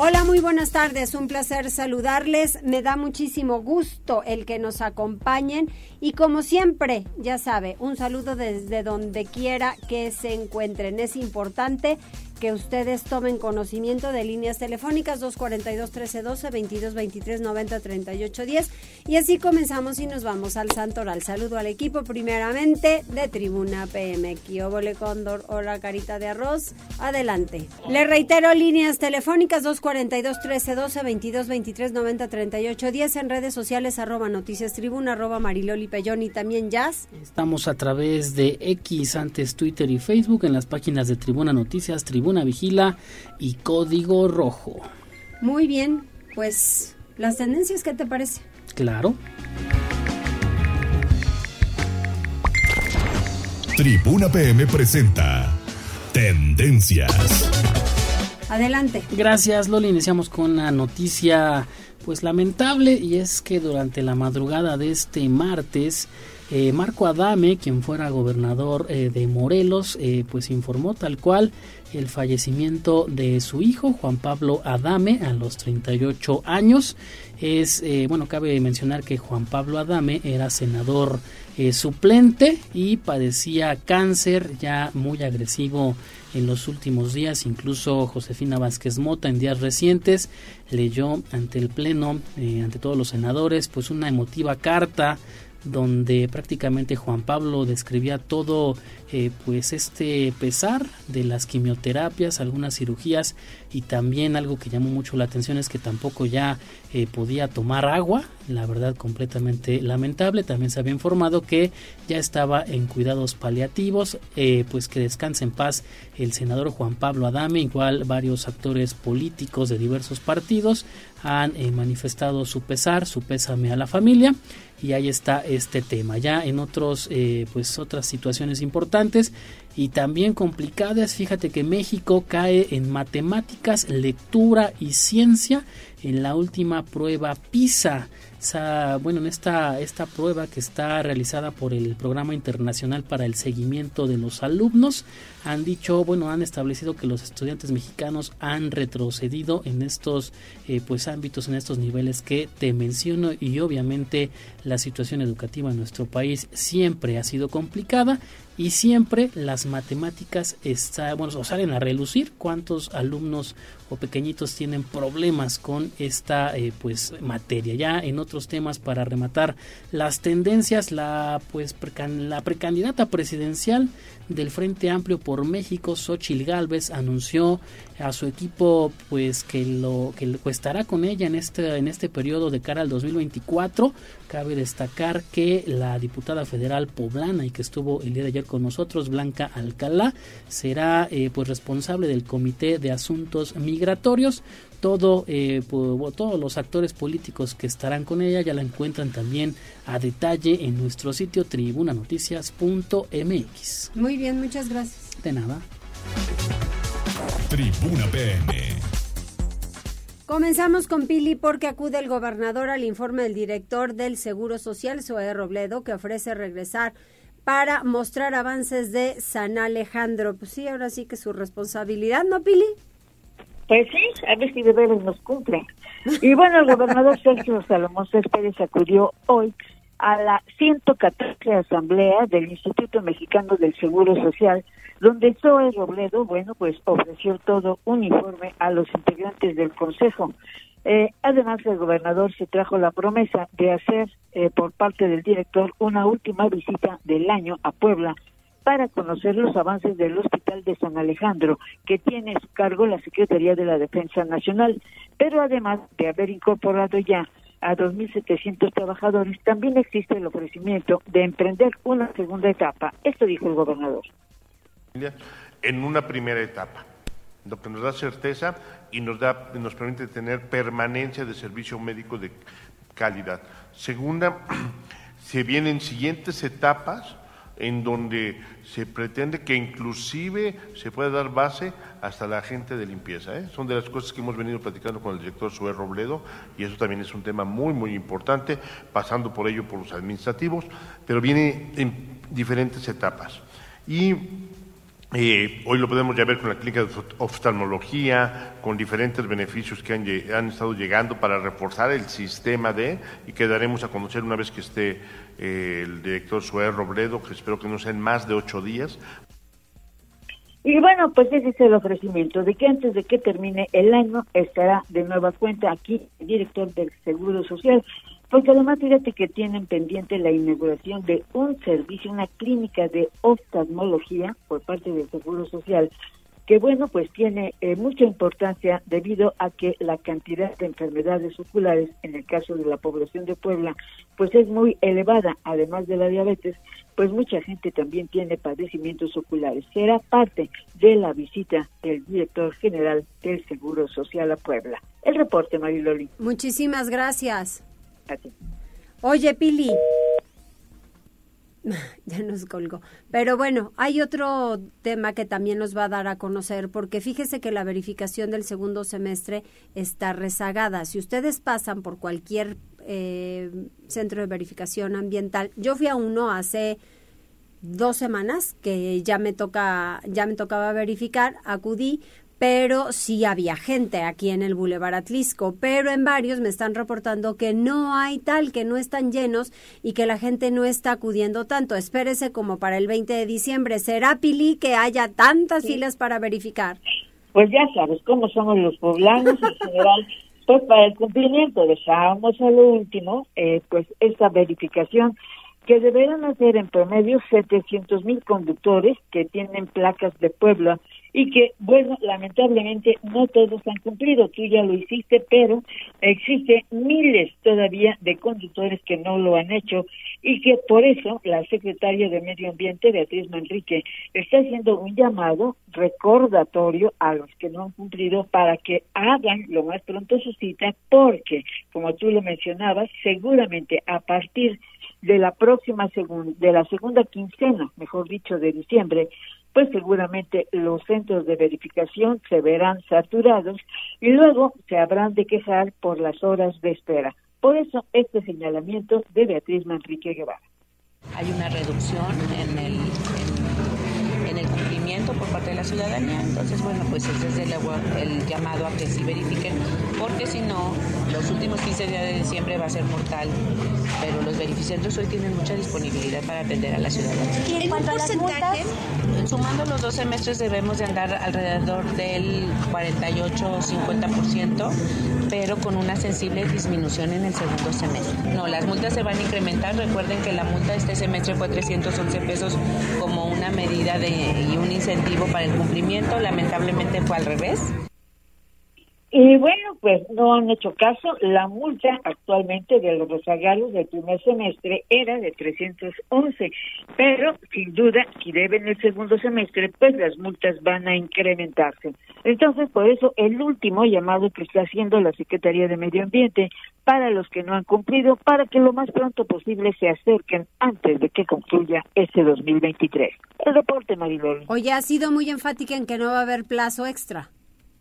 Hola, muy buenas tardes. Un placer saludarles. Me da muchísimo gusto el que nos acompañen y como siempre, ya sabe, un saludo desde donde quiera que se encuentren. Es importante que ustedes tomen conocimiento de líneas telefónicas 242-1312, 22-23-90-38-10 y así comenzamos y nos vamos al Santoral. Saludo al equipo primeramente de Tribuna PM. Kiobole Cóndor, hola carita de arroz, adelante. Le reitero líneas telefónicas 242-1312, 22-23-90-38-10 en redes sociales arroba noticias tribuna, arroba mariloli pellón y también jazz. Estamos a través de X antes Twitter y Facebook en las páginas de Tribuna Noticias, Tribuna una Vigila y Código Rojo. Muy bien, pues las tendencias, ¿qué te parece? Claro. Tribuna PM presenta Tendencias. Adelante. Gracias, Loli. Iniciamos con una noticia pues lamentable y es que durante la madrugada de este martes eh, Marco Adame, quien fuera gobernador eh, de Morelos, eh, pues informó tal cual el fallecimiento de su hijo, Juan Pablo Adame, a los 38 años. Es, bueno, cabe mencionar que Juan Pablo Adame era senador suplente y padecía cáncer ya muy agresivo en los últimos días. Incluso Josefina Vázquez Mota en días recientes leyó ante el Pleno, ante todos los senadores, pues una emotiva carta donde prácticamente Juan Pablo describía todo eh, pues este pesar de las quimioterapias, algunas cirugías y también algo que llamó mucho la atención es que tampoco ya eh, podía tomar agua, la verdad completamente lamentable, también se había informado que ya estaba en cuidados paliativos, eh, pues que descanse en paz el senador Juan Pablo Adame, igual varios actores políticos de diversos partidos han manifestado su pesar, su pésame a la familia y ahí está este tema. Ya en otros, eh, pues otras situaciones importantes y también complicadas, fíjate que México cae en matemáticas, lectura y ciencia en la última prueba PISA bueno, en esta, esta prueba que está realizada por el Programa Internacional para el Seguimiento de los Alumnos, han dicho, bueno, han establecido que los estudiantes mexicanos han retrocedido en estos eh, pues ámbitos, en estos niveles que te menciono y obviamente la situación educativa en nuestro país siempre ha sido complicada y siempre las matemáticas está, bueno, salen a relucir cuántos alumnos o pequeñitos tienen problemas con esta eh, pues materia. Ya en otros temas para rematar las tendencias, la pues la precandidata presidencial del Frente Amplio por México, Xochil Gálvez, anunció a su equipo pues que lo que estará con ella en este en este periodo de cara al 2024. Cabe destacar que la diputada federal poblana y que estuvo el día de ayer con nosotros, Blanca Alcalá, será eh, pues responsable del Comité de Asuntos Migratorios todo eh, todos los actores políticos que estarán con ella ya la encuentran también a detalle en nuestro sitio tribunanoticias.mx. Muy bien, muchas gracias. De nada. Tribuna PM. Comenzamos con Pili porque acude el gobernador al informe del director del Seguro Social, Zoe Robledo, que ofrece regresar para mostrar avances de San Alejandro. Pues sí, ahora sí que su responsabilidad, ¿no, Pili? Pues sí, a ver si de veras nos cumple. Y bueno, el gobernador Sergio Salomón Céspedes acudió hoy a la 114 Asamblea del Instituto Mexicano del Seguro Social, donde Zoe Robledo, bueno, pues ofreció todo un informe a los integrantes del Consejo. Eh, además, el gobernador se trajo la promesa de hacer eh, por parte del director una última visita del año a Puebla para conocer los avances del Hospital de San Alejandro, que tiene a su cargo la Secretaría de la Defensa Nacional. Pero además de haber incorporado ya a 2.700 trabajadores, también existe el ofrecimiento de emprender una segunda etapa. Esto dijo el gobernador. En una primera etapa, lo que nos da certeza y nos, da, nos permite tener permanencia de servicio médico de calidad. Segunda, se vienen siguientes etapas en donde se pretende que inclusive se pueda dar base hasta la gente de limpieza. ¿eh? Son de las cosas que hemos venido platicando con el director Sue Robledo y eso también es un tema muy, muy importante, pasando por ello por los administrativos, pero viene en diferentes etapas. Y eh, hoy lo podemos ya ver con la clínica de oftalmología, con diferentes beneficios que han, estado llegando para reforzar el sistema de, y que daremos a conocer una vez que esté eh, el director Suárez Robledo, que espero que no sean más de ocho días. Y bueno, pues ese es el ofrecimiento, de que antes de que termine el año estará de nueva cuenta aquí el director del Seguro Social porque además fíjate que tienen pendiente la inauguración de un servicio, una clínica de oftalmología por parte del Seguro Social, que bueno, pues tiene eh, mucha importancia debido a que la cantidad de enfermedades oculares en el caso de la población de Puebla, pues es muy elevada, además de la diabetes, pues mucha gente también tiene padecimientos oculares. Será parte de la visita del director general del Seguro Social a Puebla. El reporte, Mariloli. Muchísimas gracias. Oye, Pili. ya nos colgó. Pero bueno, hay otro tema que también nos va a dar a conocer, porque fíjese que la verificación del segundo semestre está rezagada. Si ustedes pasan por cualquier eh, centro de verificación ambiental, yo fui a uno hace dos semanas que ya me toca, ya me tocaba verificar, acudí, pero sí había gente aquí en el Boulevard Atlisco, pero en varios me están reportando que no hay tal, que no están llenos y que la gente no está acudiendo tanto. Espérese como para el 20 de diciembre. ¿Será, Pili, que haya tantas filas para verificar? Pues ya sabes cómo somos los poblanos en general. Pues para el cumplimiento dejábamos a lo último, eh, pues esta verificación que deberán hacer en promedio 700 mil conductores que tienen placas de Puebla y que, bueno, lamentablemente no todos han cumplido. Tú ya lo hiciste, pero existe miles todavía de conductores que no lo han hecho y que por eso la secretaria de Medio Ambiente, Beatriz Manrique, está haciendo un llamado recordatorio a los que no han cumplido para que hagan lo más pronto su cita, porque, como tú lo mencionabas, seguramente a partir de la próxima segunda, de la segunda quincena, mejor dicho, de diciembre, pues seguramente los centros de verificación se verán saturados y luego se habrán de quejar por las horas de espera. Por eso este señalamiento de Beatriz Manrique Guevara. Hay una reducción en el, en, cumplimiento por parte de la ciudadanía, entonces bueno, pues ese es el, el llamado a que sí verifiquen, porque si no, los últimos 15 días de diciembre va a ser mortal, pero los verificantes hoy tienen mucha disponibilidad para atender a la ciudadanía. ¿En cuanto a las multas? Sumando los dos semestres debemos de andar alrededor del 48-50%, pero con una sensible disminución en el segundo semestre. No, las multas se van a incrementar. Recuerden que la multa este semestre fue 311 pesos como una medida de, y un incentivo para el cumplimiento. Lamentablemente fue al revés. Y bueno, pues no han hecho caso. La multa actualmente de los rezagados del primer semestre era de 311, pero sin duda, si deben el segundo semestre, pues las multas van a incrementarse. Entonces, por eso, el último llamado que está haciendo la Secretaría de Medio Ambiente para los que no han cumplido, para que lo más pronto posible se acerquen antes de que concluya este 2023. El reporte, Marilol. Oye, ha sido muy enfática en que no va a haber plazo extra.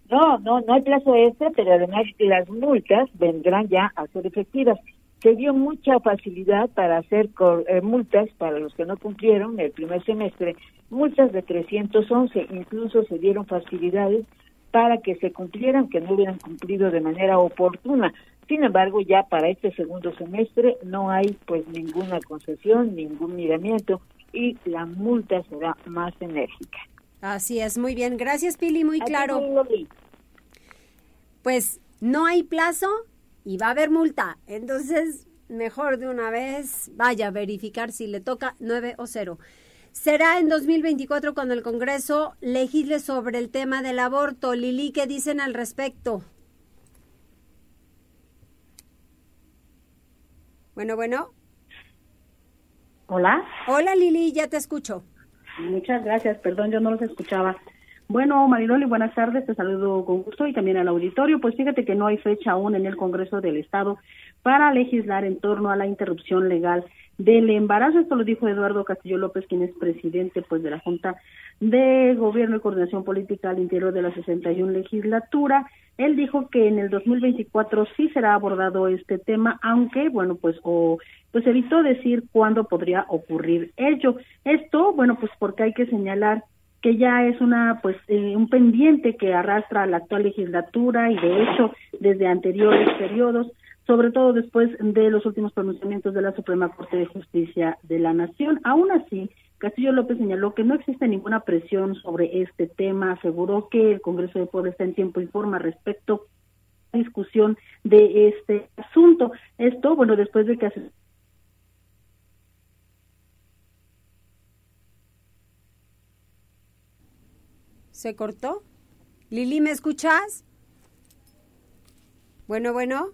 No, no, no hay plazo extra, pero además las multas vendrán ya a ser efectivas. Se dio mucha facilidad para hacer eh, multas para los que no cumplieron el primer semestre, multas de 311, incluso se dieron facilidades para que se cumplieran, que no hubieran cumplido de manera oportuna. Sin embargo, ya para este segundo semestre no hay pues ninguna concesión, ningún miramiento y la multa será más enérgica. Así es, muy bien. Gracias, Pili, muy claro. Pues no hay plazo y va a haber multa. Entonces, mejor de una vez vaya a verificar si le toca 9 o 0. Será en 2024 cuando el Congreso legisle sobre el tema del aborto. Lili, ¿qué dicen al respecto? Bueno, bueno. Hola. Hola Lili, ya te escucho. Muchas gracias, perdón, yo no los escuchaba. Bueno, Mariloli, buenas tardes, te saludo con gusto y también al auditorio. Pues fíjate que no hay fecha aún en el Congreso del Estado para legislar en torno a la interrupción legal del embarazo. Esto lo dijo Eduardo Castillo López, quien es presidente pues de la Junta de Gobierno y Coordinación Política al interior de la 61 legislatura. Él dijo que en el 2024 sí será abordado este tema, aunque bueno, pues o pues evitó decir cuándo podría ocurrir ello. Esto, bueno, pues porque hay que señalar que ya es una pues eh, un pendiente que arrastra a la actual legislatura y de hecho desde anteriores periodos sobre todo después de los últimos pronunciamientos de la Suprema Corte de Justicia de la Nación. Aún así, Castillo López señaló que no existe ninguna presión sobre este tema, aseguró que el Congreso de Puebla está en tiempo y forma respecto a la discusión de este asunto. Esto, bueno, después de que ¿Se cortó? Lili, ¿me escuchas? Bueno, bueno.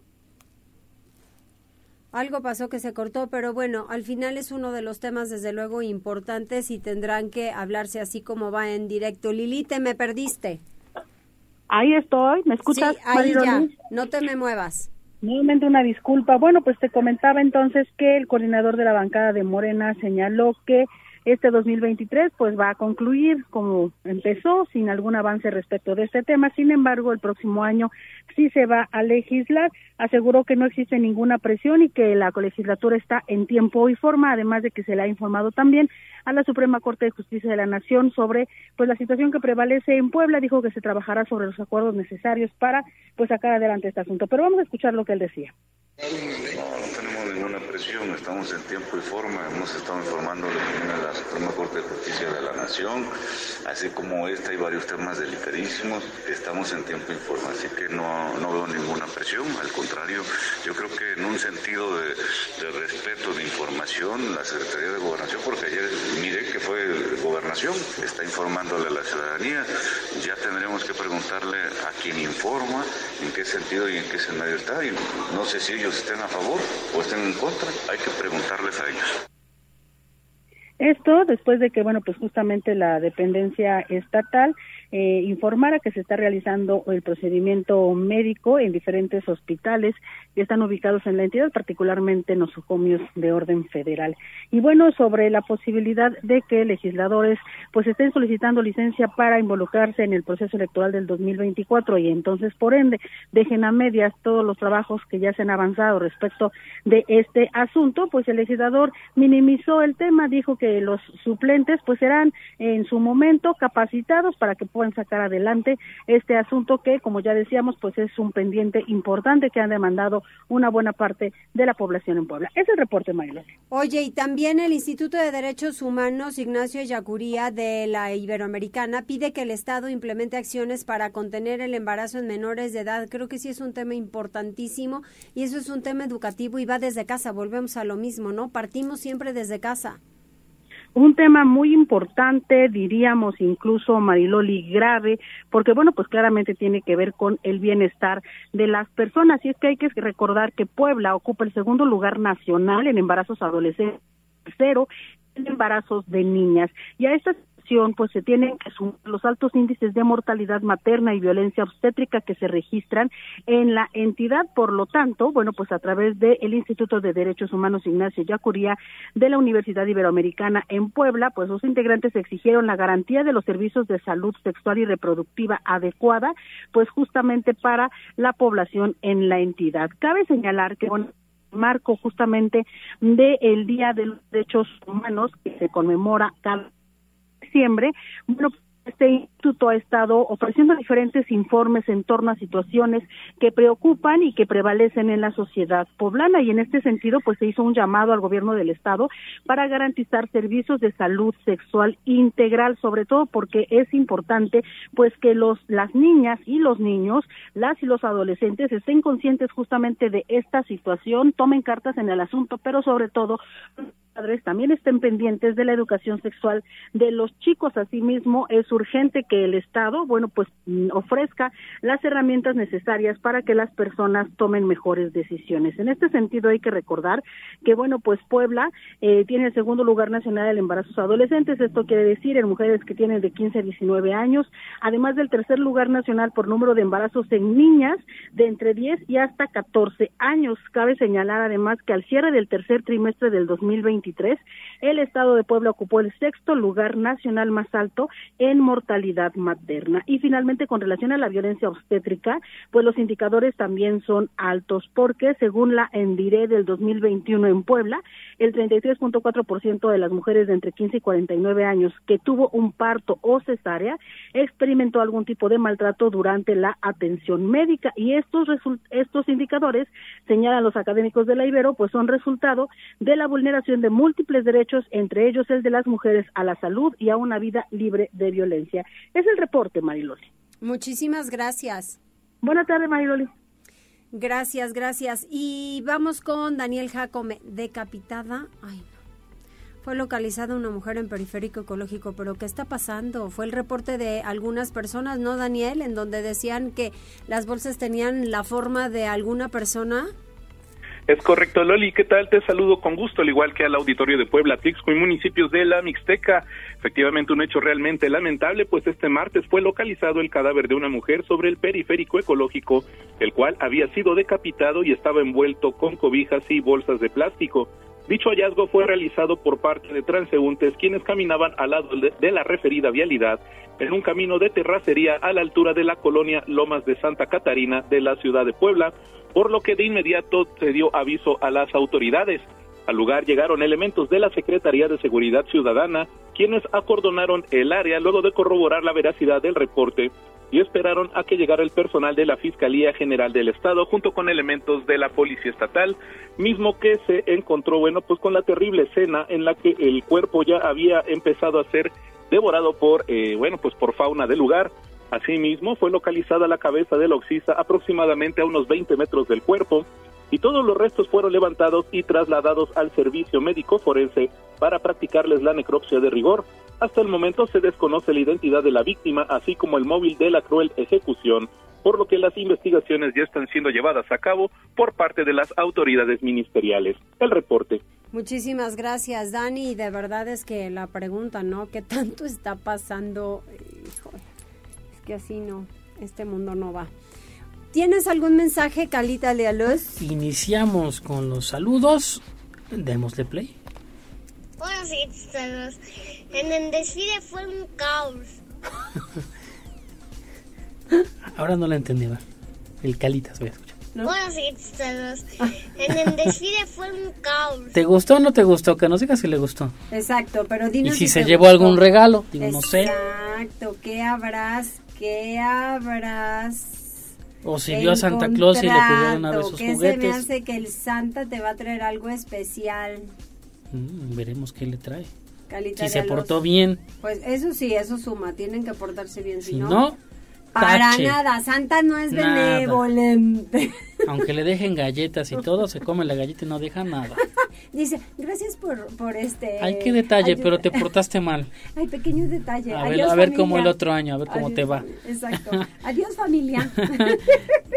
Algo pasó que se cortó, pero bueno, al final es uno de los temas desde luego importantes y tendrán que hablarse así como va en directo. Lili, te me perdiste. Ahí estoy, ¿me escuchas? Sí, ahí ya, no te me muevas. Nuevamente una disculpa. Bueno, pues te comentaba entonces que el coordinador de la bancada de Morena señaló que este 2023 pues va a concluir como empezó sin algún avance respecto de este tema. Sin embargo, el próximo año sí se va a legislar. Aseguró que no existe ninguna presión y que la legislatura está en tiempo y forma, además de que se le ha informado también a la Suprema Corte de Justicia de la Nación sobre pues la situación que prevalece en Puebla. Dijo que se trabajará sobre los acuerdos necesarios para pues sacar adelante este asunto. Pero vamos a escuchar lo que él decía. Ninguna presión, estamos en tiempo y forma, hemos estado informando de la Suprema Corte de Justicia de la Nación, así como esta y varios temas delicadísimos, estamos en tiempo y forma, así que no, no veo ninguna presión, al contrario, yo creo que en un sentido de, de respeto de información, la Secretaría de Gobernación, porque ayer miré que fue Gobernación, está informándole a la ciudadanía, ya tendremos que preguntarle a quien informa, en qué sentido y en qué escenario está, y no sé si ellos estén a favor o estén en contra, hay que preguntarles a ellos. Esto después de que, bueno, pues justamente la dependencia estatal eh, informara que se está realizando el procedimiento médico en diferentes hospitales que están ubicados en la entidad, particularmente en los nosocomios de orden federal. Y bueno, sobre la posibilidad de que legisladores pues estén solicitando licencia para involucrarse en el proceso electoral del 2024 y entonces por ende dejen a medias todos los trabajos que ya se han avanzado respecto de este asunto, pues el legislador minimizó el tema, dijo que los suplentes pues serán en su momento capacitados para que puedan sacar adelante este asunto que, como ya decíamos, pues es un pendiente importante que han demandado una buena parte de la población en Puebla. Es el reporte, Marilyn. Oye, y también el Instituto de Derechos Humanos Ignacio Yacuría de la Iberoamericana pide que el Estado implemente acciones para contener el embarazo en menores de edad. Creo que sí es un tema importantísimo y eso es un tema educativo y va desde casa. Volvemos a lo mismo, ¿no? Partimos siempre desde casa. Un tema muy importante, diríamos incluso Mariloli grave, porque bueno, pues claramente tiene que ver con el bienestar de las personas. Y es que hay que recordar que Puebla ocupa el segundo lugar nacional en embarazos adolescentes, cero en embarazos de niñas. Y a estas pues se tienen que sumar los altos índices de mortalidad materna y violencia obstétrica que se registran en la entidad. Por lo tanto, bueno, pues a través del Instituto de Derechos Humanos Ignacio Yacuría de la Universidad Iberoamericana en Puebla, pues los integrantes exigieron la garantía de los servicios de salud sexual y reproductiva adecuada, pues justamente para la población en la entidad. Cabe señalar que bueno, marco justamente del Día de los Derechos Humanos que se conmemora cada diciembre, bueno, este instituto ha estado ofreciendo diferentes informes en torno a situaciones que preocupan y que prevalecen en la sociedad poblana y en este sentido pues se hizo un llamado al gobierno del estado para garantizar servicios de salud sexual integral sobre todo porque es importante pues que los las niñas y los niños las y los adolescentes estén conscientes justamente de esta situación tomen cartas en el asunto pero sobre todo padres también estén pendientes de la educación sexual de los chicos. Asimismo, es urgente que el Estado, bueno, pues mm, ofrezca las herramientas necesarias para que las personas tomen mejores decisiones. En este sentido, hay que recordar que, bueno, pues Puebla eh, tiene el segundo lugar nacional del embarazos adolescentes. Esto quiere decir en mujeres que tienen de 15 a 19 años, además del tercer lugar nacional por número de embarazos en niñas de entre 10 y hasta 14 años. Cabe señalar además que al cierre del tercer trimestre del 2023, el estado de Puebla ocupó el sexto lugar nacional más alto en mortalidad materna. Y finalmente, con relación a la violencia obstétrica, pues los indicadores también son altos, porque según la ENDIRE del 2021 en Puebla, el 33.4% de las mujeres de entre 15 y 49 años que tuvo un parto o cesárea experimentó algún tipo de maltrato durante la atención médica y estos estos indicadores señalan los académicos de la Ibero pues son resultado de la vulneración de múltiples derechos entre ellos el de las mujeres a la salud y a una vida libre de violencia. Es el reporte, Mariloli. Muchísimas gracias. Buenas tardes, Mariloli. Gracias, gracias. Y vamos con Daniel Jacome, decapitada. Ay, no. Fue localizada una mujer en periférico ecológico, pero ¿qué está pasando? Fue el reporte de algunas personas, ¿no, Daniel? En donde decían que las bolsas tenían la forma de alguna persona. Es correcto, Loli. ¿Qué tal? Te saludo con gusto, al igual que al auditorio de Puebla, Tixco y municipios de la Mixteca. Efectivamente, un hecho realmente lamentable, pues este martes fue localizado el cadáver de una mujer sobre el periférico ecológico, el cual había sido decapitado y estaba envuelto con cobijas y bolsas de plástico. Dicho hallazgo fue realizado por parte de transeúntes quienes caminaban al lado de la referida vialidad en un camino de terracería a la altura de la colonia Lomas de Santa Catarina de la ciudad de Puebla, por lo que de inmediato se dio aviso a las autoridades. Al lugar llegaron elementos de la Secretaría de Seguridad Ciudadana, quienes acordonaron el área luego de corroborar la veracidad del reporte y esperaron a que llegara el personal de la Fiscalía General del Estado junto con elementos de la Policía Estatal, mismo que se encontró, bueno, pues con la terrible escena en la que el cuerpo ya había empezado a ser devorado por, eh, bueno, pues por fauna del lugar. Asimismo, fue localizada la cabeza del oxisa aproximadamente a unos 20 metros del cuerpo y todos los restos fueron levantados y trasladados al servicio médico forense para practicarles la necropsia de rigor. Hasta el momento se desconoce la identidad de la víctima, así como el móvil de la cruel ejecución, por lo que las investigaciones ya están siendo llevadas a cabo por parte de las autoridades ministeriales. El reporte. Muchísimas gracias, Dani. De verdad es que la pregunta, ¿no? ¿Qué tanto está pasando? es que así no, este mundo no va. ¿Tienes algún mensaje, Calita Lealuz? Iniciamos con los saludos. Démosle play. Buenos días, En el desfile fue un caos. Ahora no la entendí, El Calitas, voy a escuchar. Buenos días, En el desfile fue un caos. ¿Te gustó o no te gustó? Que nos digas si le gustó. Exacto, pero dinos ¿Y si, se llevó algún regalo? Digo, no sé. Exacto, ¿qué habrás? ¿Qué habrás? O si vio a Santa Claus y le pidió una vez sus ¿qué juguetes. se me hace que el Santa te va a traer algo especial? Mm, veremos qué le trae. Si se portó bien. Pues eso sí, eso suma. Tienen que portarse bien. Si, si no, no para nada. Santa no es benevolente. Aunque le dejen galletas y todo, se come la galleta y no deja nada. Dice, gracias por, por este... Ay, qué detalle, pero te portaste mal. Ay, pequeño detalle. A ver, a ver cómo el otro año, a ver cómo te va. Exacto. Adiós, familia.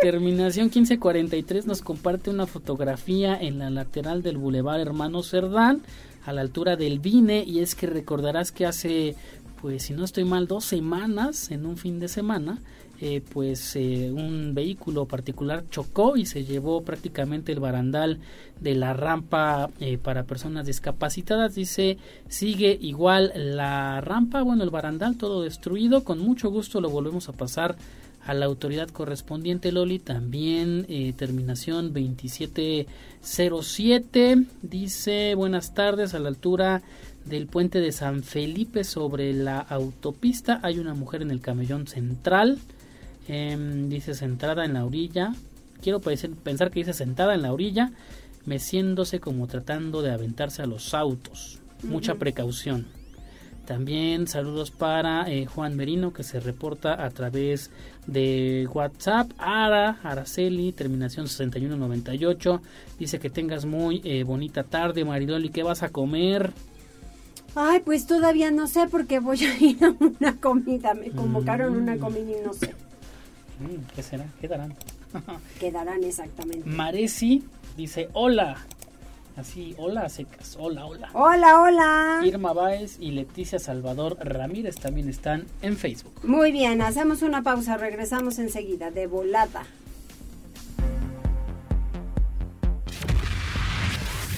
Terminación 1543 nos comparte una fotografía en la lateral del Boulevard Hermano Cerdán, a la altura del Vine, y es que recordarás que hace, pues si no estoy mal, dos semanas, en un fin de semana, eh, pues eh, un vehículo particular chocó y se llevó prácticamente el barandal de la rampa eh, para personas discapacitadas. Dice sigue igual la rampa bueno el barandal todo destruido. Con mucho gusto lo volvemos a pasar a la autoridad correspondiente Loli. También terminación 2707 dice buenas tardes a la altura del puente de San Felipe sobre la autopista hay una mujer en el camellón central Em, dice sentada en la orilla. Quiero pensar que dice sentada en la orilla, meciéndose como tratando de aventarse a los autos. Mucha precaución. También saludos para eh, Juan Merino que se reporta a través de WhatsApp. Ara, Araceli, terminación 6198. Dice que tengas muy eh, bonita tarde, Maridoli. ¿Qué vas a comer? Ay, pues todavía no sé porque voy a ir a una comida. Me convocaron a una Mm. comida y no sé. Mm, ¿Qué será? ¿Qué darán? Quedarán exactamente. Maresi dice hola. Así, hola secas. Hola, hola. Hola, hola. Irma Báez y Leticia Salvador Ramírez también están en Facebook. Muy bien, hacemos una pausa, regresamos enseguida, de volada.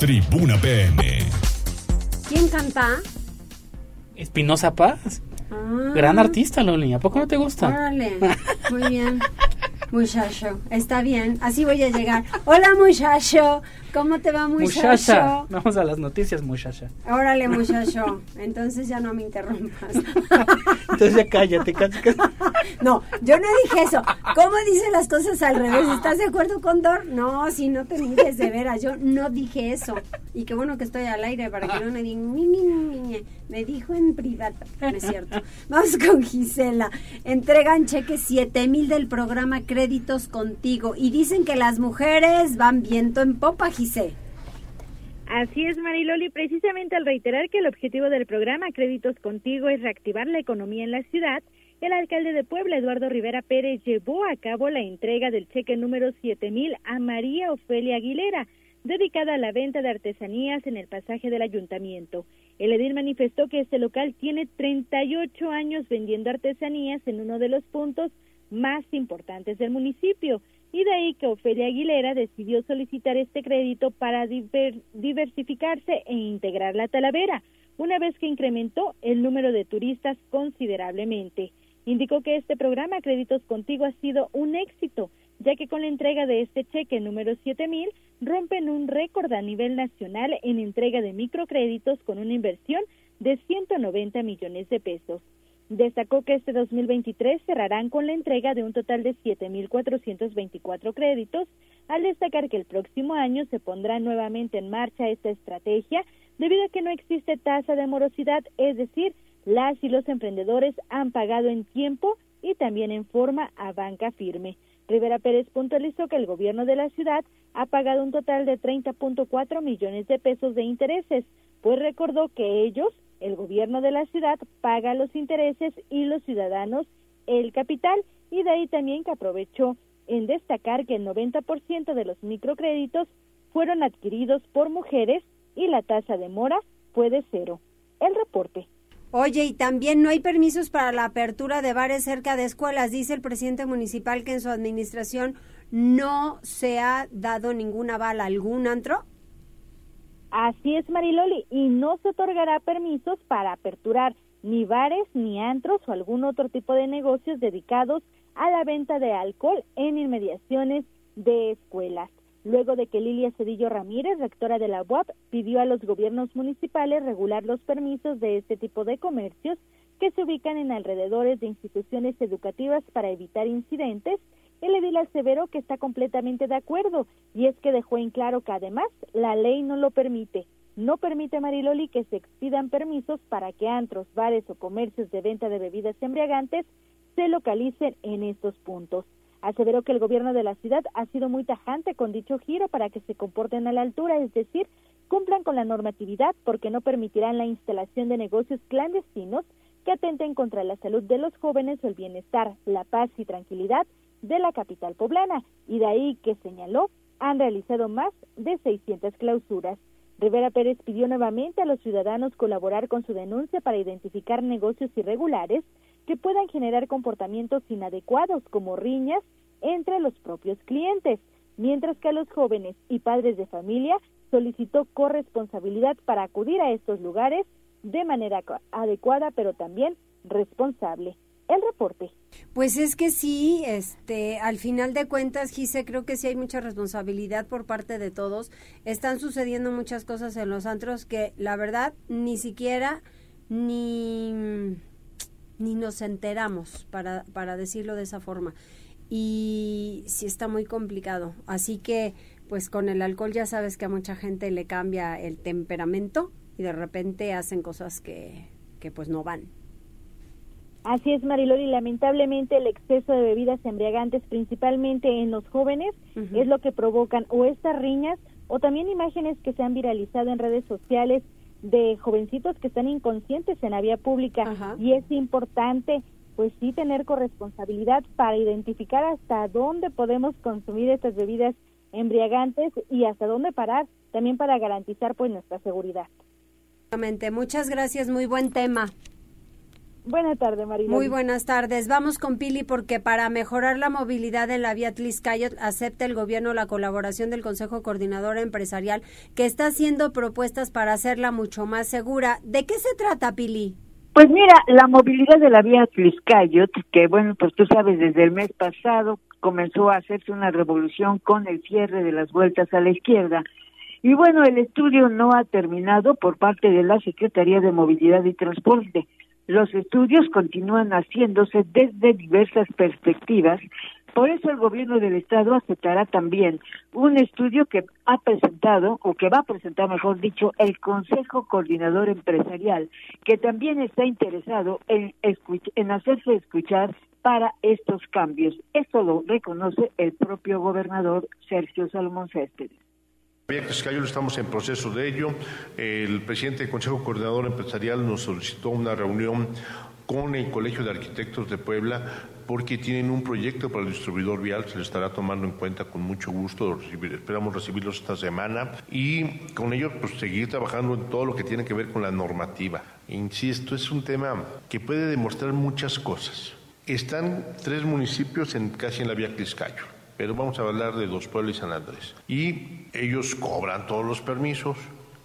Tribuna PM. ¿Quién canta? Espinosa Paz. Ah. Gran artista, Loli. ¿A poco no te gusta? Órale, muy bien. Muchacho, está bien, así voy a llegar. Hola muchacho, ¿cómo te va muchacho? Muchacha. Vamos a las noticias, muchacha. Órale muchacho, entonces ya no me interrumpas. Entonces ya cállate, cállate. No, yo no dije eso. ¿Cómo dice las cosas al revés? ¿Estás de acuerdo con Dor? No, si no te mires de veras, yo no dije eso. Y qué bueno que estoy al aire para que no me digan, "Ni, ni, ni, ni". me dijo en privado, no es cierto. Vamos con Gisela. Entregan cheques 7 mil del programa Créditos Contigo y dicen que las mujeres van viento en popa, Así es, Mariloli, precisamente al reiterar que el objetivo del programa Créditos Contigo es reactivar la economía en la ciudad, el alcalde de Puebla, Eduardo Rivera Pérez, llevó a cabo la entrega del cheque número 7000 a María Ofelia Aguilera, dedicada a la venta de artesanías en el pasaje del ayuntamiento. El edil manifestó que este local tiene 38 años vendiendo artesanías en uno de los puntos más importantes del municipio y de ahí que Ofelia Aguilera decidió solicitar este crédito para diver- diversificarse e integrar la Talavera, una vez que incrementó el número de turistas considerablemente. Indicó que este programa Créditos Contigo ha sido un éxito, ya que con la entrega de este cheque número 7000 rompen un récord a nivel nacional en entrega de microcréditos con una inversión de 190 millones de pesos. Destacó que este 2023 cerrarán con la entrega de un total de 7.424 créditos, al destacar que el próximo año se pondrá nuevamente en marcha esta estrategia debido a que no existe tasa de morosidad, es decir, las y los emprendedores han pagado en tiempo y también en forma a banca firme. Rivera Pérez puntualizó que el gobierno de la ciudad ha pagado un total de 30.4 millones de pesos de intereses, pues recordó que ellos, el gobierno de la ciudad, paga los intereses y los ciudadanos el capital, y de ahí también que aprovechó en destacar que el 90% de los microcréditos fueron adquiridos por mujeres y la tasa de mora fue de cero. El reporte. Oye, y también no hay permisos para la apertura de bares cerca de escuelas. Dice el presidente municipal que en su administración no se ha dado ninguna bala a algún antro. Así es, Mariloli, y no se otorgará permisos para aperturar ni bares, ni antros o algún otro tipo de negocios dedicados a la venta de alcohol en inmediaciones de escuelas. Luego de que Lilia Cedillo Ramírez, rectora de la UAP, pidió a los gobiernos municipales regular los permisos de este tipo de comercios que se ubican en alrededores de instituciones educativas para evitar incidentes, el edil aseveró que está completamente de acuerdo y es que dejó en claro que además la ley no lo permite. No permite Mariloli que se expidan permisos para que antros, bares o comercios de venta de bebidas embriagantes se localicen en estos puntos. Aseveró que el gobierno de la ciudad ha sido muy tajante con dicho giro para que se comporten a la altura, es decir, cumplan con la normatividad porque no permitirán la instalación de negocios clandestinos que atenten contra la salud de los jóvenes o el bienestar, la paz y tranquilidad de la capital poblana. Y de ahí que señaló, han realizado más de 600 clausuras. Rivera Pérez pidió nuevamente a los ciudadanos colaborar con su denuncia para identificar negocios irregulares que puedan generar comportamientos inadecuados como riñas entre los propios clientes, mientras que a los jóvenes y padres de familia solicitó corresponsabilidad para acudir a estos lugares de manera adecuada, pero también responsable. El reporte. Pues es que sí, este, al final de cuentas, Gise, creo que sí hay mucha responsabilidad por parte de todos. Están sucediendo muchas cosas en los antros que, la verdad, ni siquiera ni, ni nos enteramos, para, para decirlo de esa forma. Y sí está muy complicado. Así que, pues con el alcohol ya sabes que a mucha gente le cambia el temperamento y de repente hacen cosas que, que pues no van. Así es, Marilori. Lamentablemente, el exceso de bebidas embriagantes, principalmente en los jóvenes, es lo que provocan o estas riñas o también imágenes que se han viralizado en redes sociales de jovencitos que están inconscientes en la vía pública. Y es importante, pues sí, tener corresponsabilidad para identificar hasta dónde podemos consumir estas bebidas embriagantes y hasta dónde parar, también para garantizar pues nuestra seguridad. Muchas gracias, muy buen tema. Buenas tardes, María. Muy buenas tardes. Vamos con Pili porque para mejorar la movilidad en la vía Tliscayot acepta el gobierno la colaboración del Consejo Coordinador Empresarial que está haciendo propuestas para hacerla mucho más segura. ¿De qué se trata, Pili? Pues mira, la movilidad de la vía Tliscayot, que bueno, pues tú sabes, desde el mes pasado comenzó a hacerse una revolución con el cierre de las vueltas a la izquierda. Y bueno, el estudio no ha terminado por parte de la Secretaría de Movilidad y Transporte los estudios continúan haciéndose desde diversas perspectivas. Por eso el gobierno del estado aceptará también un estudio que ha presentado, o que va a presentar, mejor dicho, el Consejo Coordinador Empresarial, que también está interesado en, en hacerse escuchar para estos cambios. Esto lo reconoce el propio gobernador Sergio Salomón Céspedes. Vía estamos en proceso de ello. El presidente del Consejo Coordinador Empresarial nos solicitó una reunión con el Colegio de Arquitectos de Puebla porque tienen un proyecto para el distribuidor vial, se le estará tomando en cuenta con mucho gusto, esperamos recibirlos esta semana y con ello pues seguir trabajando en todo lo que tiene que ver con la normativa. Insisto, es un tema que puede demostrar muchas cosas. Están tres municipios en, casi en la vía Cliscayo pero vamos a hablar de Dos Pueblos y San Andrés. Y ellos cobran todos los permisos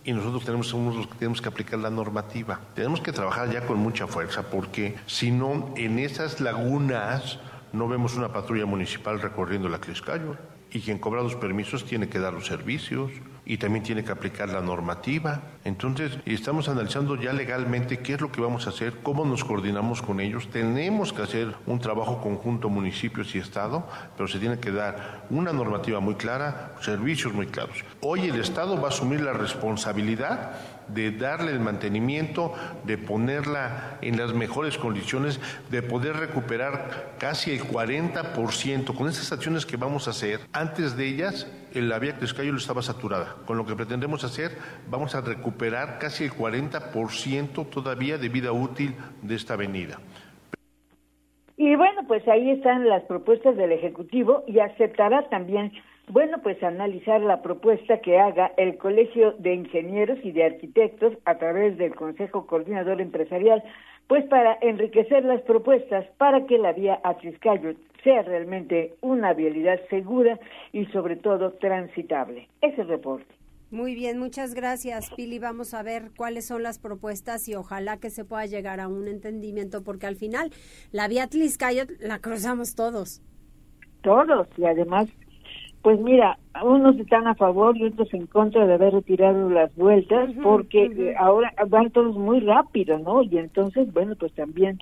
y nosotros tenemos somos los que tenemos que aplicar la normativa. Tenemos que trabajar ya con mucha fuerza porque si no, en esas lagunas no vemos una patrulla municipal recorriendo la Cliscayo y quien cobra los permisos tiene que dar los servicios y también tiene que aplicar la normativa. Entonces, estamos analizando ya legalmente qué es lo que vamos a hacer, cómo nos coordinamos con ellos. Tenemos que hacer un trabajo conjunto municipios y Estado, pero se tiene que dar una normativa muy clara, servicios muy claros. Hoy el Estado va a asumir la responsabilidad de darle el mantenimiento, de ponerla en las mejores condiciones, de poder recuperar casi el 40%. Con esas acciones que vamos a hacer, antes de ellas, la vía Criscayo estaba saturada. Con lo que pretendemos hacer, vamos a recuperar casi el 40% todavía de vida útil de esta avenida. Y bueno, pues ahí están las propuestas del Ejecutivo y aceptará también bueno, pues analizar la propuesta que haga el Colegio de Ingenieros y de Arquitectos a través del Consejo Coordinador Empresarial, pues para enriquecer las propuestas para que la vía Atriscayo sea realmente una vialidad segura y sobre todo transitable. Ese reporte. Muy bien, muchas gracias, Pili. Vamos a ver cuáles son las propuestas y ojalá que se pueda llegar a un entendimiento, porque al final la vía Tliscayot la cruzamos todos. Todos, y además pues mira, unos están a favor y otros en contra de haber retirado las vueltas porque eh, ahora van todos muy rápido, ¿no? Y entonces, bueno, pues también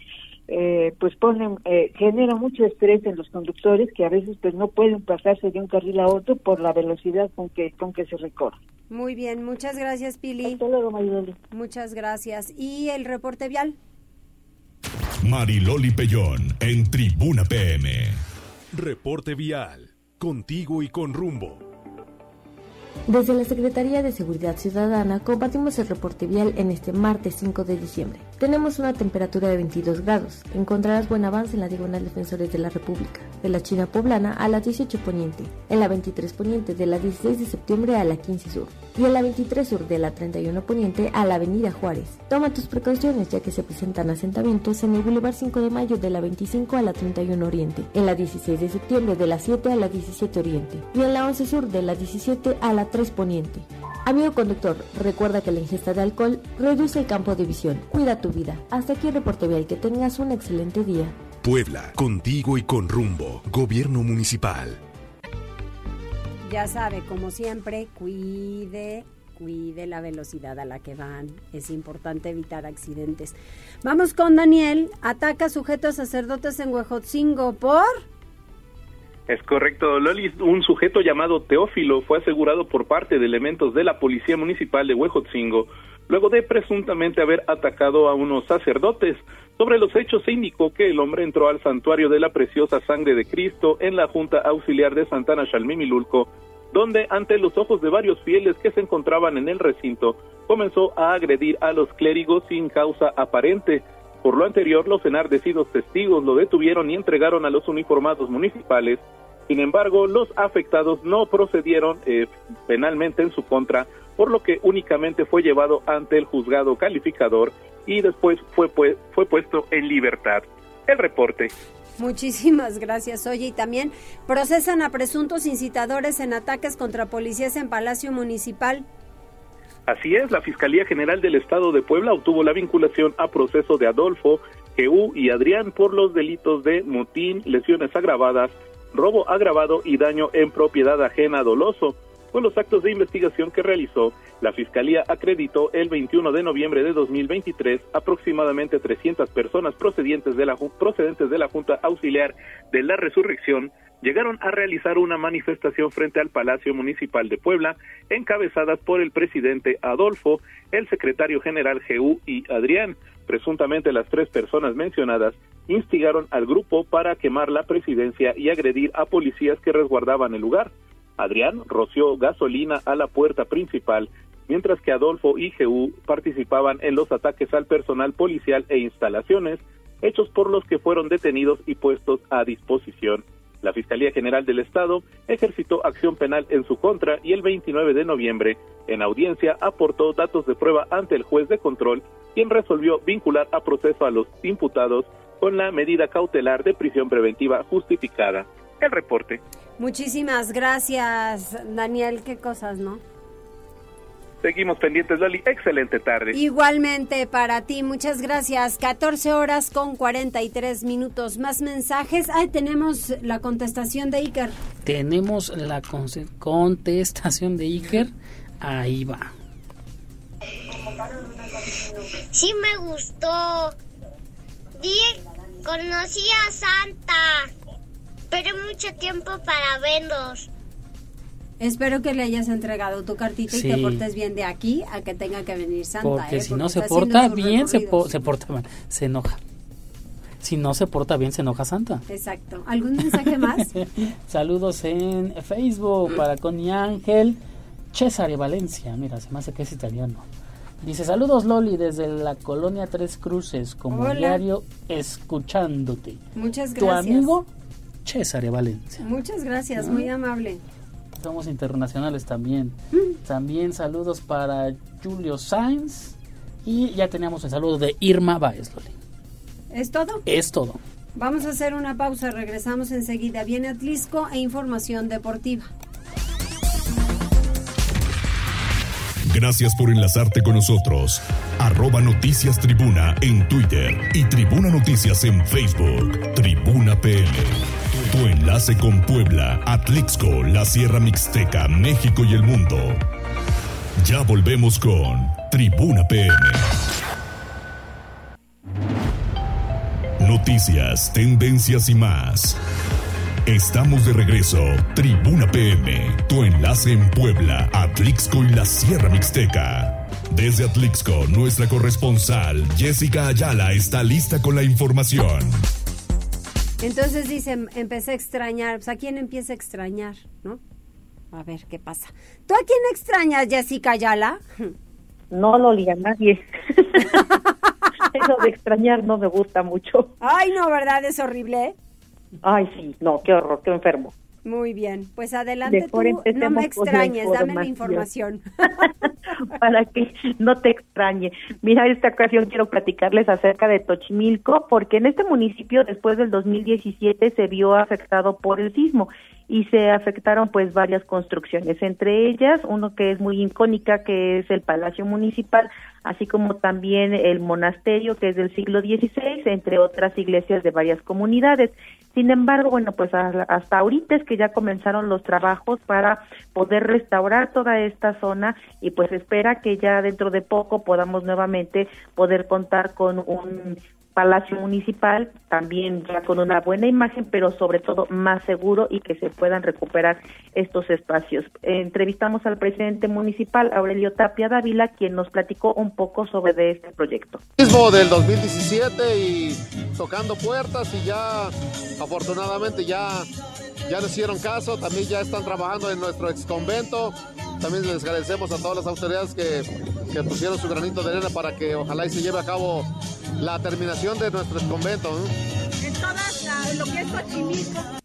eh, pues ponen, eh, genera mucho estrés en los conductores que a veces pues no pueden pasarse de un carril a otro por la velocidad con que con que se recorre. Muy bien, muchas gracias Pili. Hasta luego, Mariloli. Muchas gracias. ¿Y el reporte vial? Mariloli Pellón en Tribuna PM. Reporte vial contigo y con rumbo. Desde la Secretaría de Seguridad Ciudadana compartimos el reporte vial en este martes 5 de diciembre. Tenemos una temperatura de 22 grados. Encontrarás buen avance en la Diagonal Defensores de la República, de la China Poblana a la 18 Poniente, en la 23 Poniente de la 16 de septiembre a la 15 Sur y en la 23 Sur de la 31 Poniente a la Avenida Juárez. Toma tus precauciones ya que se presentan asentamientos en el Boulevard 5 de Mayo de la 25 a la 31 Oriente, en la 16 de septiembre de la 7 a la 17 Oriente y en la 11 Sur de la 17 a la 3 Poniente. Amigo conductor, recuerda que la ingesta de alcohol reduce el campo de visión. Cuida tu vida. Hasta aquí el reporte vial. Que tengas un excelente día. Puebla, contigo y con rumbo. Gobierno municipal. Ya sabe, como siempre, cuide cuide la velocidad a la que van. Es importante evitar accidentes. Vamos con Daniel. Ataca sujeto a sacerdotes en Huejotzingo por... Es correcto, Loli. Un sujeto llamado Teófilo fue asegurado por parte de elementos de la Policía Municipal de Huejotzingo luego de presuntamente haber atacado a unos sacerdotes. Sobre los hechos se indicó que el hombre entró al santuario de la preciosa sangre de Cristo en la Junta Auxiliar de Santana Chalmimilulco donde ante los ojos de varios fieles que se encontraban en el recinto, comenzó a agredir a los clérigos sin causa aparente. Por lo anterior, los enardecidos testigos lo detuvieron y entregaron a los uniformados municipales. Sin embargo, los afectados no procedieron eh, penalmente en su contra, por lo que únicamente fue llevado ante el juzgado calificador y después fue, fue puesto en libertad. El reporte. Muchísimas gracias. Oye, y también procesan a presuntos incitadores en ataques contra policías en Palacio Municipal. Así es, la Fiscalía General del Estado de Puebla obtuvo la vinculación a proceso de Adolfo, Jeú y Adrián por los delitos de motín, lesiones agravadas, robo agravado y daño en propiedad ajena doloso. Con los actos de investigación que realizó, la Fiscalía acreditó el 21 de noviembre de 2023 aproximadamente 300 personas procedentes de la, procedentes de la Junta Auxiliar de la Resurrección llegaron a realizar una manifestación frente al Palacio Municipal de Puebla, encabezadas por el presidente Adolfo, el secretario general Jeú y Adrián. Presuntamente las tres personas mencionadas instigaron al grupo para quemar la presidencia y agredir a policías que resguardaban el lugar. Adrián roció gasolina a la puerta principal, mientras que Adolfo y Jeú participaban en los ataques al personal policial e instalaciones, hechos por los que fueron detenidos y puestos a disposición. La Fiscalía General del Estado ejercitó acción penal en su contra y el 29 de noviembre, en audiencia, aportó datos de prueba ante el juez de control, quien resolvió vincular a proceso a los imputados con la medida cautelar de prisión preventiva justificada. El reporte. Muchísimas gracias, Daniel. Qué cosas, ¿no? Seguimos pendientes, Lali. Excelente tarde. Igualmente para ti, muchas gracias. 14 horas con 43 minutos. Más mensajes. Ahí tenemos la contestación de Iker. Tenemos la contestación de Iker. Ahí va. Sí me gustó. conocí a Santa pero mucho tiempo para verlos. Espero que le hayas entregado tu cartita y te portes bien de aquí a que tenga que venir Santa. Porque ¿eh? si no se porta bien, se, se porta mal, se enoja. Si no se porta bien, se enoja Santa. Exacto. ¿Algún mensaje más? Saludos en Facebook para Connie Ángel. Cesare Valencia, mira, se me hace que es italiano. Dice, saludos Loli desde la colonia Tres Cruces, como diario, escuchándote. Muchas gracias. Tu amigo César Valencia. Muchas gracias, muy amable. Somos internacionales también. Mm. También saludos para Julio Sainz. Y ya teníamos el saludo de Irma Baez, ¿Es todo? Es todo. Vamos a hacer una pausa, regresamos enseguida. Viene Atlisco e información deportiva. Gracias por enlazarte con nosotros. Arroba Noticias Tribuna en Twitter y Tribuna Noticias en Facebook. Tribuna PM. Tu enlace con Puebla, Atlixco, la Sierra Mixteca, México y el mundo. Ya volvemos con Tribuna PM. Noticias, tendencias y más. Estamos de regreso. Tribuna PM, tu enlace en Puebla, Atlixco y la Sierra Mixteca. Desde Atlixco, nuestra corresponsal Jessica Ayala está lista con la información. Entonces dice, empecé a extrañar, pues a quién empieza a extrañar, ¿no? A ver qué pasa. ¿Tú a quién extrañas, Jessica Ayala? No, lo a nadie. Eso de extrañar no me gusta mucho. Ay, no, ¿verdad? Es horrible. Ay, sí, no, qué horror, qué enfermo. Muy bien, pues adelante tú, no me extrañes, dame la información. Para que no te extrañe. Mira, esta ocasión quiero platicarles acerca de Tochimilco, porque en este municipio después del 2017 se vio afectado por el sismo y se afectaron pues varias construcciones, entre ellas uno que es muy icónica que es el Palacio Municipal, así como también el monasterio que es del siglo XVI, entre otras iglesias de varias comunidades. Sin embargo, bueno, pues hasta ahorita es que ya comenzaron los trabajos para poder restaurar toda esta zona y pues espera que ya dentro de poco podamos nuevamente poder contar con un Palacio Municipal, también ya con una buena imagen, pero sobre todo más seguro y que se puedan recuperar estos espacios. entrevistamos al presidente municipal, Aurelio Tapia Dávila, quien nos platicó un poco sobre de este proyecto. Mismo del 2017 y tocando puertas y ya afortunadamente ya ya nos hicieron caso, también ya están trabajando en nuestro ex convento. También les agradecemos a todas las autoridades que, que pusieron su granito de arena para que ojalá y se lleve a cabo la terminación de nuestro convento. En todas lo que es Xochimilco.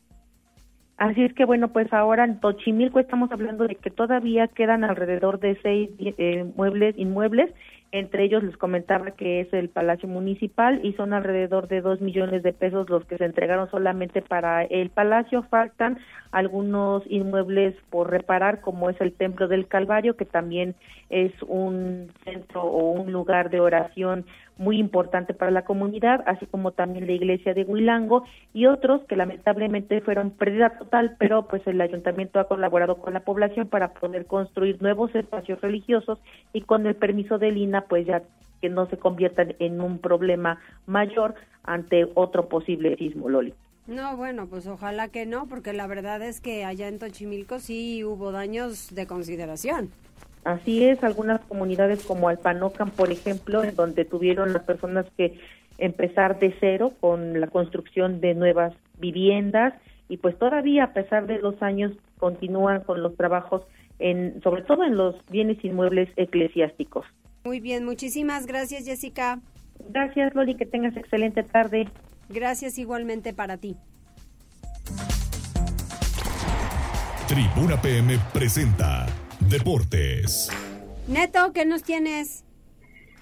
Así es que bueno, pues ahora en Tochimilco estamos hablando de que todavía quedan alrededor de seis eh, muebles, inmuebles entre ellos les comentaba que es el Palacio Municipal y son alrededor de dos millones de pesos los que se entregaron solamente para el Palacio. Faltan algunos inmuebles por reparar, como es el Templo del Calvario, que también es un centro o un lugar de oración muy importante para la comunidad, así como también la iglesia de Huilango y otros que lamentablemente fueron pérdida total, pero pues el ayuntamiento ha colaborado con la población para poder construir nuevos espacios religiosos y con el permiso de Lina pues ya que no se conviertan en un problema mayor ante otro posible sismo, Loli. No, bueno, pues ojalá que no, porque la verdad es que allá en Tochimilco sí hubo daños de consideración. Así es, algunas comunidades como Alpanocan, por ejemplo, en donde tuvieron las personas que empezar de cero con la construcción de nuevas viviendas y pues todavía a pesar de los años continúan con los trabajos en sobre todo en los bienes inmuebles eclesiásticos. Muy bien, muchísimas gracias Jessica. Gracias Loli, que tengas excelente tarde. Gracias igualmente para ti. Tribuna PM presenta Deportes. Neto, ¿qué nos tienes?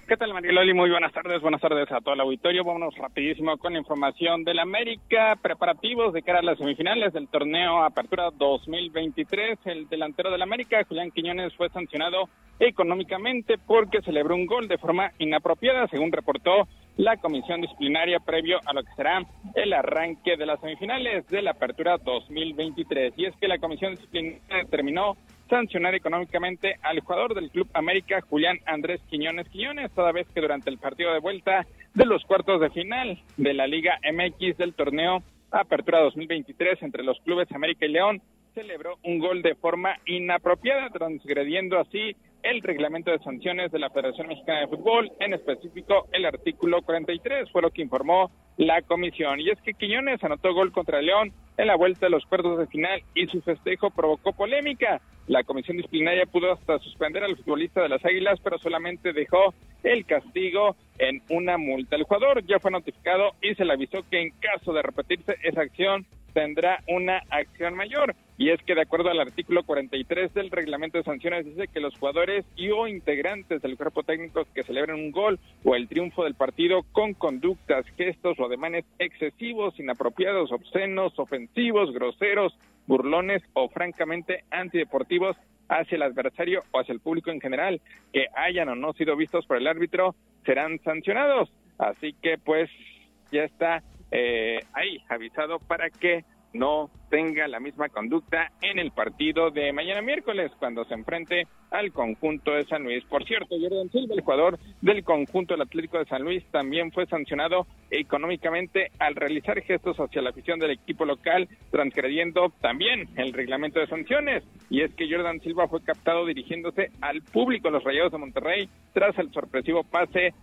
¿Qué tal, Loli? Muy buenas tardes. Buenas tardes a todo el auditorio. Vámonos rapidísimo con la información del América. Preparativos de cara a las semifinales del torneo Apertura 2023. El delantero del América, Julián Quiñones, fue sancionado económicamente porque celebró un gol de forma inapropiada, según reportó la comisión disciplinaria previo a lo que será el arranque de las semifinales de la Apertura 2023. Y es que la comisión disciplinaria determinó sancionar económicamente al jugador del Club América, Julián Andrés Quiñones Quiñones, toda vez que durante el partido de vuelta de los cuartos de final de la Liga MX del torneo Apertura 2023 entre los clubes América y León, celebró un gol de forma inapropiada, transgrediendo así el reglamento de sanciones de la Federación Mexicana de Fútbol, en específico el artículo 43, fue lo que informó la comisión. Y es que Quiñones anotó gol contra León en la vuelta de los cuartos de final y su festejo provocó polémica. La comisión disciplinaria pudo hasta suspender al futbolista de las Águilas, pero solamente dejó el castigo en una multa. El jugador ya fue notificado y se le avisó que en caso de repetirse esa acción tendrá una acción mayor. Y es que de acuerdo al artículo 43 del reglamento de sanciones dice que los jugadores y o integrantes del cuerpo técnico que celebren un gol o el triunfo del partido con conductas, gestos o ademanes excesivos, inapropiados, obscenos, ofensivos, groseros, burlones o francamente antideportivos hacia el adversario o hacia el público en general que hayan o no sido vistos por el árbitro serán sancionados. Así que pues ya está eh, ahí avisado para que no tenga la misma conducta en el partido de mañana miércoles cuando se enfrente al conjunto de San Luis. Por cierto, Jordan Silva, el jugador del conjunto del Atlético de San Luis, también fue sancionado económicamente al realizar gestos hacia la afición del equipo local, transgrediendo también el reglamento de sanciones. Y es que Jordan Silva fue captado dirigiéndose al público de los Rayados de Monterrey tras el sorpresivo pase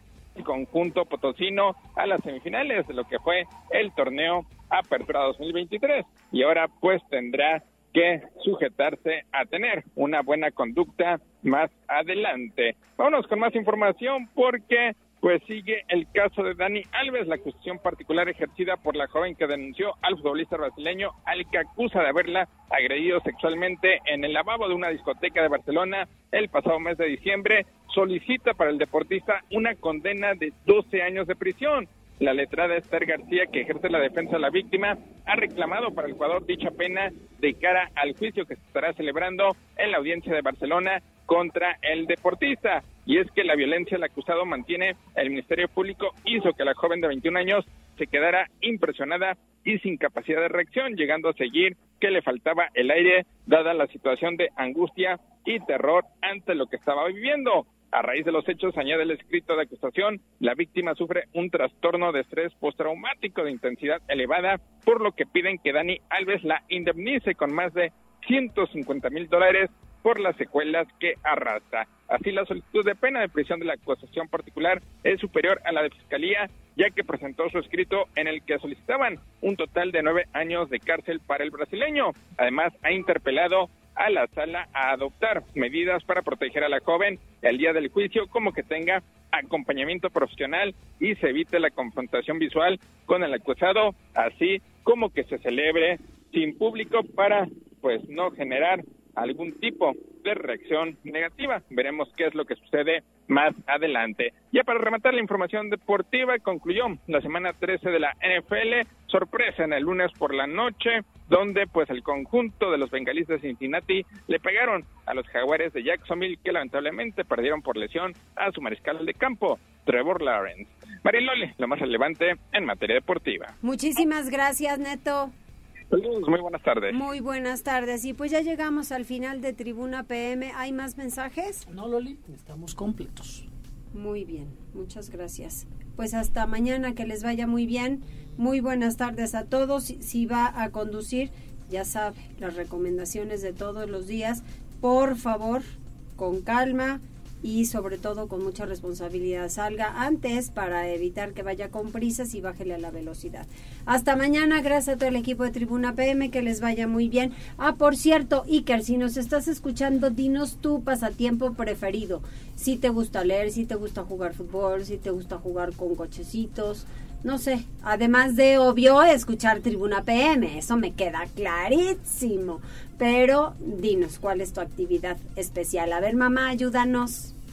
conjunto potosino a las semifinales de lo que fue el torneo Apertura 2023 y ahora pues tendrá que sujetarse a tener una buena conducta más adelante. Vámonos con más información porque pues sigue el caso de Dani Alves, la acusación particular ejercida por la joven que denunció al futbolista brasileño, al que acusa de haberla agredido sexualmente en el lavabo de una discoteca de Barcelona el pasado mes de diciembre, solicita para el deportista una condena de 12 años de prisión. La letrada Esther García, que ejerce la defensa de la víctima, ha reclamado para el Ecuador dicha pena de cara al juicio que se estará celebrando en la audiencia de Barcelona contra el deportista. Y es que la violencia del acusado mantiene el Ministerio Público hizo que la joven de 21 años se quedara impresionada y sin capacidad de reacción, llegando a seguir que le faltaba el aire, dada la situación de angustia y terror ante lo que estaba viviendo. A raíz de los hechos, añade el escrito de acusación, la víctima sufre un trastorno de estrés postraumático de intensidad elevada, por lo que piden que Dani Alves la indemnice con más de 150 mil dólares por las secuelas que arrastra. Así, la solicitud de pena de prisión de la acusación particular es superior a la de Fiscalía, ya que presentó su escrito en el que solicitaban un total de nueve años de cárcel para el brasileño. Además, ha interpelado a la sala a adoptar medidas para proteger a la joven el día del juicio, como que tenga acompañamiento profesional y se evite la confrontación visual con el acusado, así como que se celebre sin público para pues no generar algún tipo de reacción negativa. Veremos qué es lo que sucede más adelante. Ya para rematar la información deportiva, concluyó la semana 13 de la NFL, sorpresa en el lunes por la noche, donde pues el conjunto de los bengalíes de Cincinnati le pegaron a los jaguares de Jacksonville que lamentablemente perdieron por lesión a su mariscal de campo, Trevor Lawrence. Mariloli, lo más relevante en materia deportiva. Muchísimas gracias, Neto. Saludos, muy buenas tardes. Muy buenas tardes. Y pues ya llegamos al final de Tribuna PM. ¿Hay más mensajes? No, Loli, estamos completos. Muy bien, muchas gracias. Pues hasta mañana, que les vaya muy bien. Muy buenas tardes a todos. Si va a conducir, ya sabe, las recomendaciones de todos los días. Por favor, con calma, y sobre todo con mucha responsabilidad. Salga antes para evitar que vaya con prisas y bájele a la velocidad. Hasta mañana, gracias a todo el equipo de Tribuna PM, que les vaya muy bien. Ah, por cierto, Iker, si nos estás escuchando, dinos tu pasatiempo preferido. Si te gusta leer, si te gusta jugar fútbol, si te gusta jugar con cochecitos, no sé, además de obvio escuchar Tribuna PM, eso me queda clarísimo. Pero dinos cuál es tu actividad especial. A ver, mamá, ayúdanos.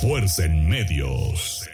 Fuerza en medios.